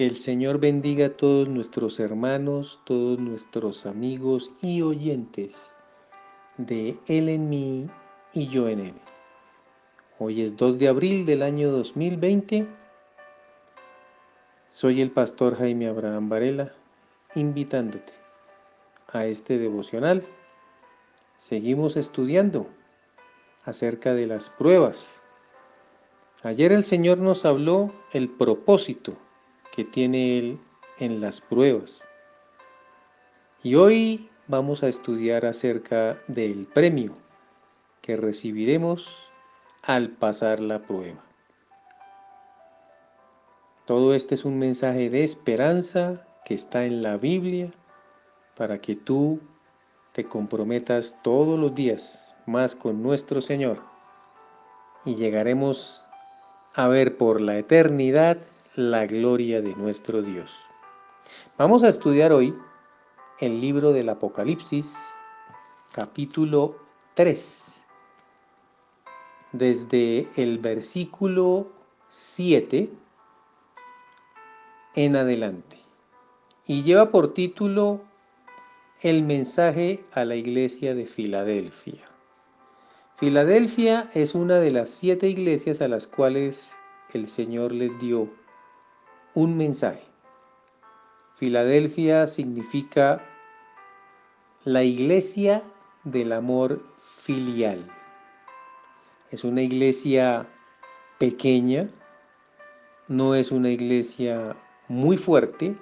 Que el Señor bendiga a todos nuestros hermanos, todos nuestros amigos y oyentes de Él en mí y yo en Él. Hoy es 2 de abril del año 2020. Soy el pastor Jaime Abraham Varela, invitándote a este devocional. Seguimos estudiando acerca de las pruebas. Ayer el Señor nos habló el propósito que tiene Él en las pruebas. Y hoy vamos a estudiar acerca del premio que recibiremos al pasar la prueba. Todo este es un mensaje de esperanza que está en la Biblia para que tú te comprometas todos los días más con nuestro Señor y llegaremos a ver por la eternidad la gloria de nuestro Dios. Vamos a estudiar hoy el libro del Apocalipsis, capítulo 3, desde el versículo 7 en adelante. Y lleva por título el mensaje a la iglesia de Filadelfia. Filadelfia es una de las siete iglesias a las cuales el Señor les dio un mensaje. Filadelfia significa la iglesia del amor filial. Es una iglesia pequeña, no es una iglesia muy fuerte,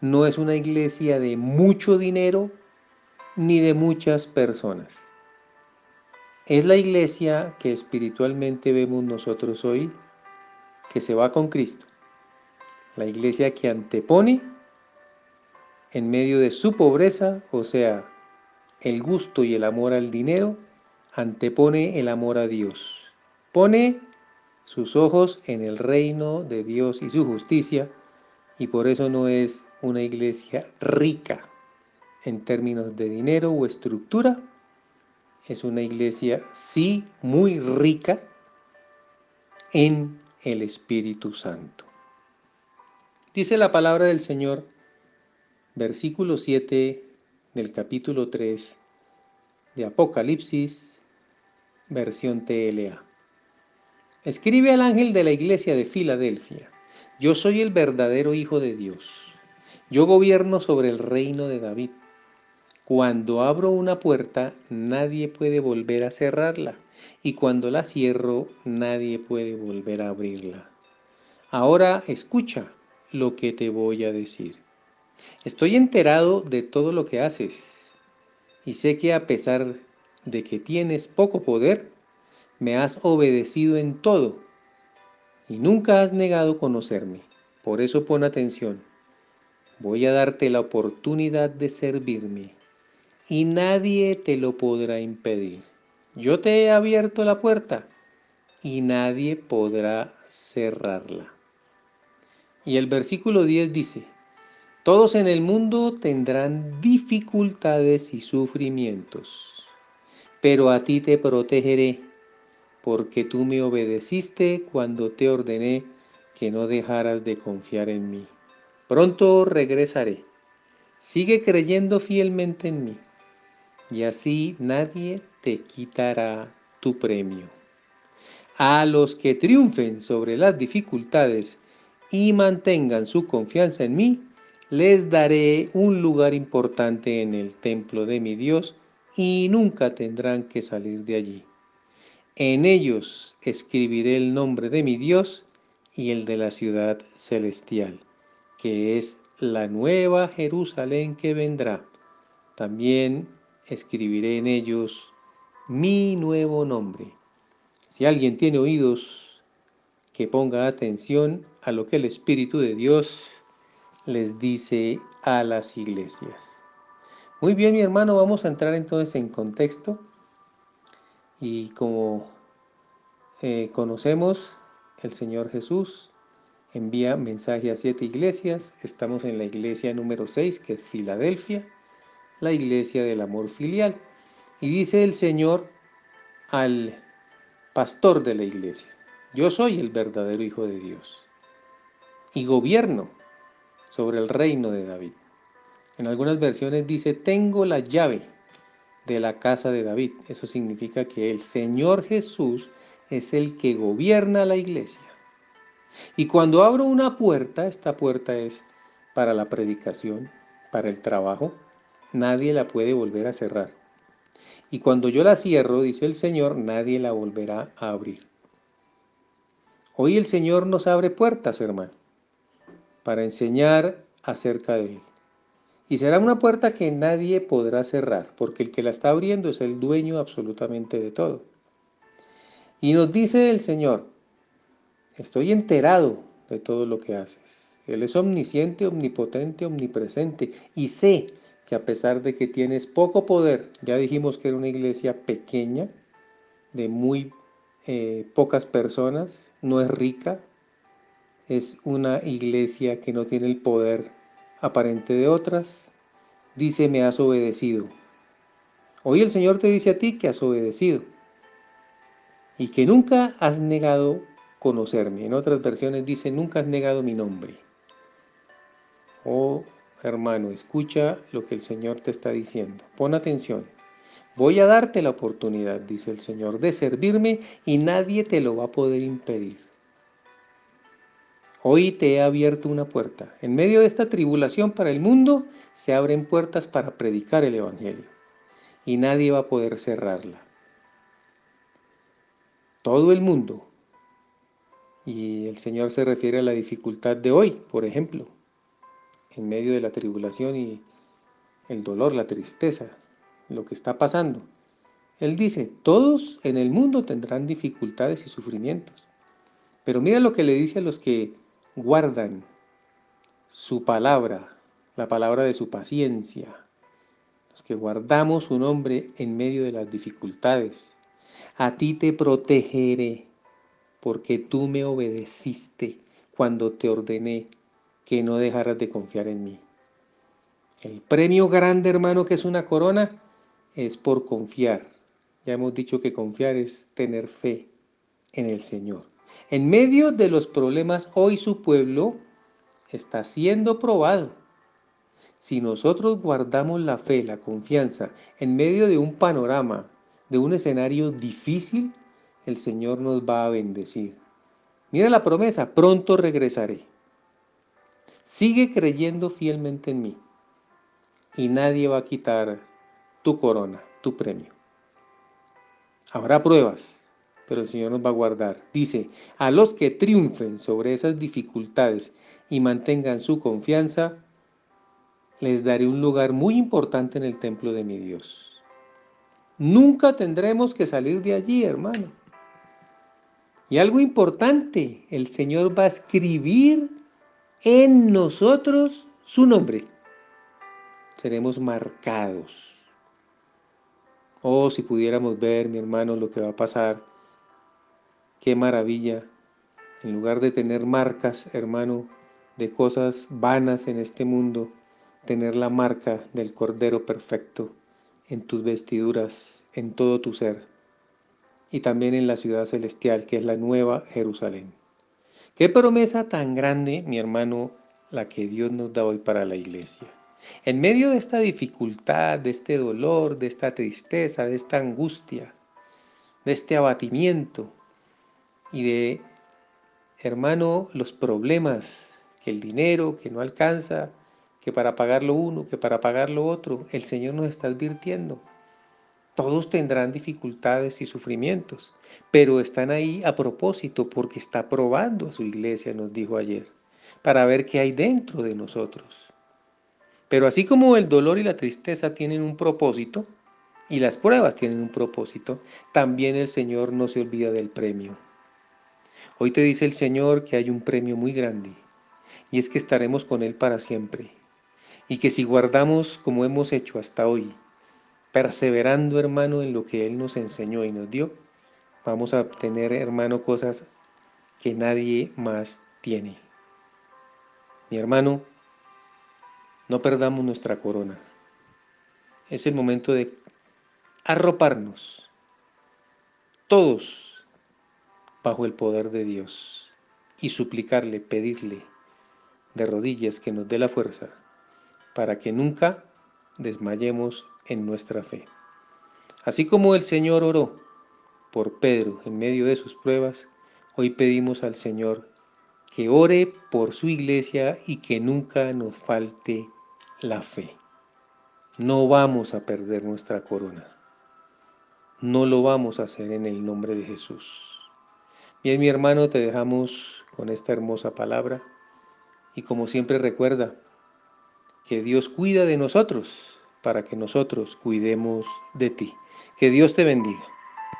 no es una iglesia de mucho dinero ni de muchas personas. Es la iglesia que espiritualmente vemos nosotros hoy, que se va con Cristo la iglesia que antepone en medio de su pobreza, o sea, el gusto y el amor al dinero, antepone el amor a Dios. Pone sus ojos en el reino de Dios y su justicia, y por eso no es una iglesia rica en términos de dinero o estructura, es una iglesia sí muy rica en el Espíritu Santo. Dice la palabra del Señor, versículo 7 del capítulo 3 de Apocalipsis, versión TLA. Escribe al ángel de la iglesia de Filadelfia, yo soy el verdadero Hijo de Dios, yo gobierno sobre el reino de David. Cuando abro una puerta, nadie puede volver a cerrarla, y cuando la cierro, nadie puede volver a abrirla. Ahora escucha lo que te voy a decir. Estoy enterado de todo lo que haces y sé que a pesar de que tienes poco poder, me has obedecido en todo y nunca has negado conocerme. Por eso pon atención. Voy a darte la oportunidad de servirme y nadie te lo podrá impedir. Yo te he abierto la puerta y nadie podrá cerrarla. Y el versículo 10 dice, todos en el mundo tendrán dificultades y sufrimientos, pero a ti te protegeré, porque tú me obedeciste cuando te ordené que no dejaras de confiar en mí. Pronto regresaré. Sigue creyendo fielmente en mí, y así nadie te quitará tu premio. A los que triunfen sobre las dificultades y mantengan su confianza en mí, les daré un lugar importante en el templo de mi Dios y nunca tendrán que salir de allí. En ellos escribiré el nombre de mi Dios y el de la ciudad celestial, que es la nueva Jerusalén que vendrá. También escribiré en ellos mi nuevo nombre. Si alguien tiene oídos, que ponga atención a lo que el Espíritu de Dios les dice a las iglesias. Muy bien, mi hermano, vamos a entrar entonces en contexto. Y como eh, conocemos, el Señor Jesús envía mensaje a siete iglesias. Estamos en la iglesia número 6, que es Filadelfia, la iglesia del amor filial. Y dice el Señor al pastor de la iglesia, yo soy el verdadero Hijo de Dios y gobierno sobre el reino de David. En algunas versiones dice, tengo la llave de la casa de David. Eso significa que el Señor Jesús es el que gobierna la iglesia. Y cuando abro una puerta, esta puerta es para la predicación, para el trabajo, nadie la puede volver a cerrar. Y cuando yo la cierro, dice el Señor, nadie la volverá a abrir. Hoy el Señor nos abre puertas, hermano, para enseñar acerca de Él. Y será una puerta que nadie podrá cerrar, porque el que la está abriendo es el dueño absolutamente de todo. Y nos dice el Señor, estoy enterado de todo lo que haces. Él es omnisciente, omnipotente, omnipresente. Y sé que a pesar de que tienes poco poder, ya dijimos que era una iglesia pequeña, de muy eh, pocas personas, no es rica, es una iglesia que no tiene el poder aparente de otras, dice, me has obedecido. Hoy el Señor te dice a ti que has obedecido y que nunca has negado conocerme. En otras versiones dice, nunca has negado mi nombre. Oh hermano, escucha lo que el Señor te está diciendo. Pon atención. Voy a darte la oportunidad, dice el Señor, de servirme y nadie te lo va a poder impedir. Hoy te he abierto una puerta. En medio de esta tribulación para el mundo se abren puertas para predicar el Evangelio y nadie va a poder cerrarla. Todo el mundo. Y el Señor se refiere a la dificultad de hoy, por ejemplo, en medio de la tribulación y el dolor, la tristeza, lo que está pasando. Él dice, todos en el mundo tendrán dificultades y sufrimientos. Pero mira lo que le dice a los que guardan su palabra, la palabra de su paciencia, los que guardamos su nombre en medio de las dificultades. A ti te protegeré, porque tú me obedeciste cuando te ordené que no dejaras de confiar en mí. El premio grande, hermano, que es una corona, es por confiar. Ya hemos dicho que confiar es tener fe en el Señor. En medio de los problemas, hoy su pueblo está siendo probado. Si nosotros guardamos la fe, la confianza, en medio de un panorama, de un escenario difícil, el Señor nos va a bendecir. Mira la promesa, pronto regresaré. Sigue creyendo fielmente en mí y nadie va a quitar tu corona, tu premio. Habrá pruebas, pero el Señor nos va a guardar. Dice, a los que triunfen sobre esas dificultades y mantengan su confianza, les daré un lugar muy importante en el templo de mi Dios. Nunca tendremos que salir de allí, hermano. Y algo importante, el Señor va a escribir en nosotros su nombre. Seremos marcados. Oh, si pudiéramos ver, mi hermano, lo que va a pasar Qué maravilla. En lugar de tener marcas, hermano, de cosas vanas en este mundo, tener la marca del Cordero Perfecto en tus vestiduras, en todo tu ser, y también en la ciudad celestial, que es la nueva Jerusalén. Qué promesa tan grande, mi hermano, la que Dios nos da hoy para la iglesia. En medio de esta dificultad, de este dolor, de esta tristeza, de esta angustia, de este abatimiento, y de, hermano, los problemas, que el dinero, que no alcanza, que para pagar lo uno, que para pagar lo otro, el Señor nos está advirtiendo. Todos tendrán dificultades y sufrimientos, pero están ahí a propósito porque está probando a su iglesia, nos dijo ayer, para ver qué hay dentro de nosotros. Pero así como el dolor y la tristeza tienen un propósito, y las pruebas tienen un propósito, también el Señor no se olvida del premio. Hoy te dice el Señor que hay un premio muy grande y es que estaremos con Él para siempre. Y que si guardamos como hemos hecho hasta hoy, perseverando hermano en lo que Él nos enseñó y nos dio, vamos a obtener hermano cosas que nadie más tiene. Mi hermano, no perdamos nuestra corona. Es el momento de arroparnos. Todos bajo el poder de Dios y suplicarle, pedirle, de rodillas que nos dé la fuerza para que nunca desmayemos en nuestra fe. Así como el Señor oró por Pedro en medio de sus pruebas, hoy pedimos al Señor que ore por su iglesia y que nunca nos falte la fe. No vamos a perder nuestra corona. No lo vamos a hacer en el nombre de Jesús. Bien, mi hermano, te dejamos con esta hermosa palabra y como siempre recuerda que Dios cuida de nosotros para que nosotros cuidemos de ti. Que Dios te bendiga.